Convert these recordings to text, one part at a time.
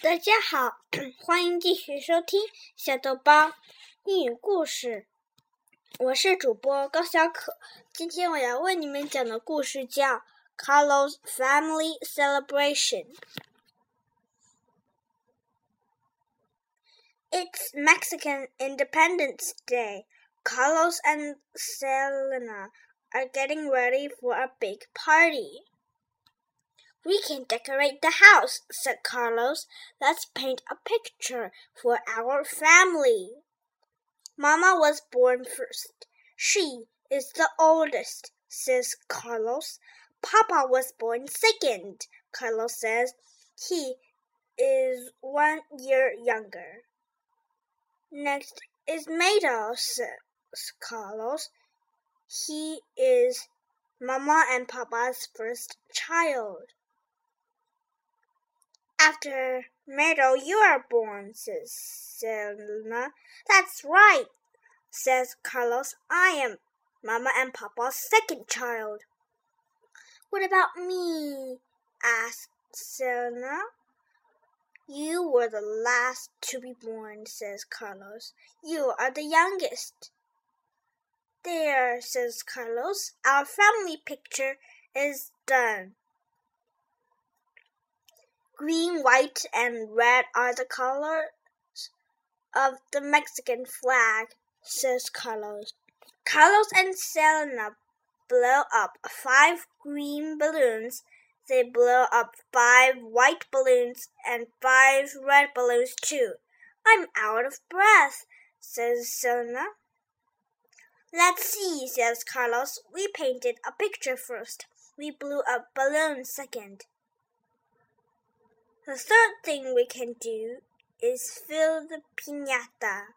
大家好，欢迎继续收听小豆包英语故事。我是主播高小可，今天我要为你们讲的故事叫《Carlos Family Celebration》。It's Mexican Independence Day. Carlos and Selena are getting ready for a big party. We can decorate the house, said Carlos. Let's paint a picture for our family. Mama was born first. She is the oldest, says Carlos. Papa was born second, Carlos says. He is one year younger. Next is Mateo, says Carlos. He is Mama and Papa's first child. After Mateo, you are born, says Selena. That's right, says Carlos. I am Mama and Papa's second child. What about me? asked Selena. You were the last to be born, says Carlos. You are the youngest. There, says Carlos. Our family picture is done. Green, white, and red are the colors of the Mexican flag, says Carlos. Carlos and Selena blow up five green balloons. They blow up five white balloons and five red balloons too. I'm out of breath, says Selena. Let's see, says Carlos. We painted a picture first. We blew up balloons second. The third thing we can do is fill the piñata.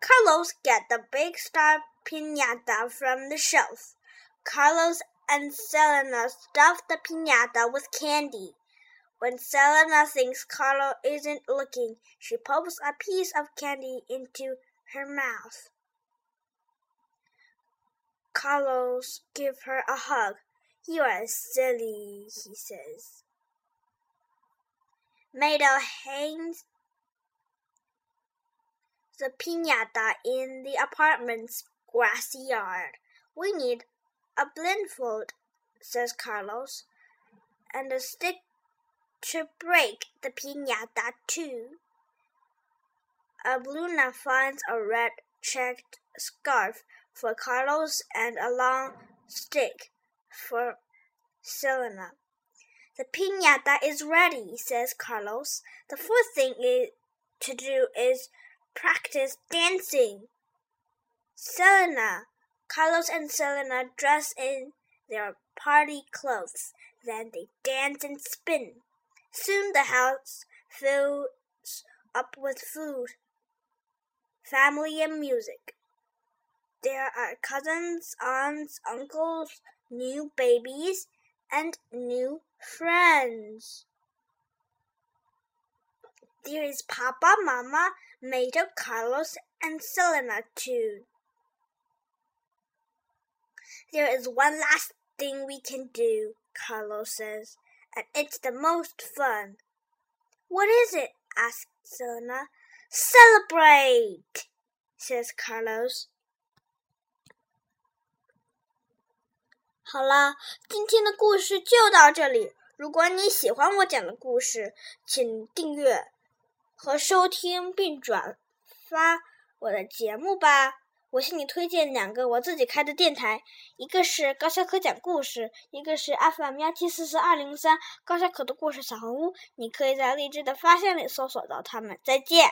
Carlos get the big star piñata from the shelf. Carlos and Selena stuff the piñata with candy. When Selena thinks Carlos isn't looking, she pops a piece of candy into her mouth. Carlos give her a hug. You are silly, he says. Mateo hangs the piñata in the apartment's grassy yard. We need a blindfold, says Carlos, and a stick to break the piñata too. Abuela finds a red checked scarf for Carlos and a long stick for Selena. The piñata is ready, says Carlos. The fourth thing is, to do is practice dancing. Selena, Carlos and Selena dress in their party clothes. Then they dance and spin. Soon the house fills up with food, family, and music. There are cousins, aunts, uncles, new babies, and new friends. There is Papa, Mama, Mateo, Carlos, and Selena too. There is one last thing we can do, Carlos says, and it's the most fun. What is it? asks Selena. Celebrate, says Carlos. 好啦，今天的故事就到这里。如果你喜欢我讲的故事，请订阅和收听并转发我的节目吧。我向你推荐两个我自己开的电台，一个是高小可讲故事，一个是 FM 幺七四四二零三高小可的故事小红屋。你可以在荔枝的发现里搜索到它们。再见。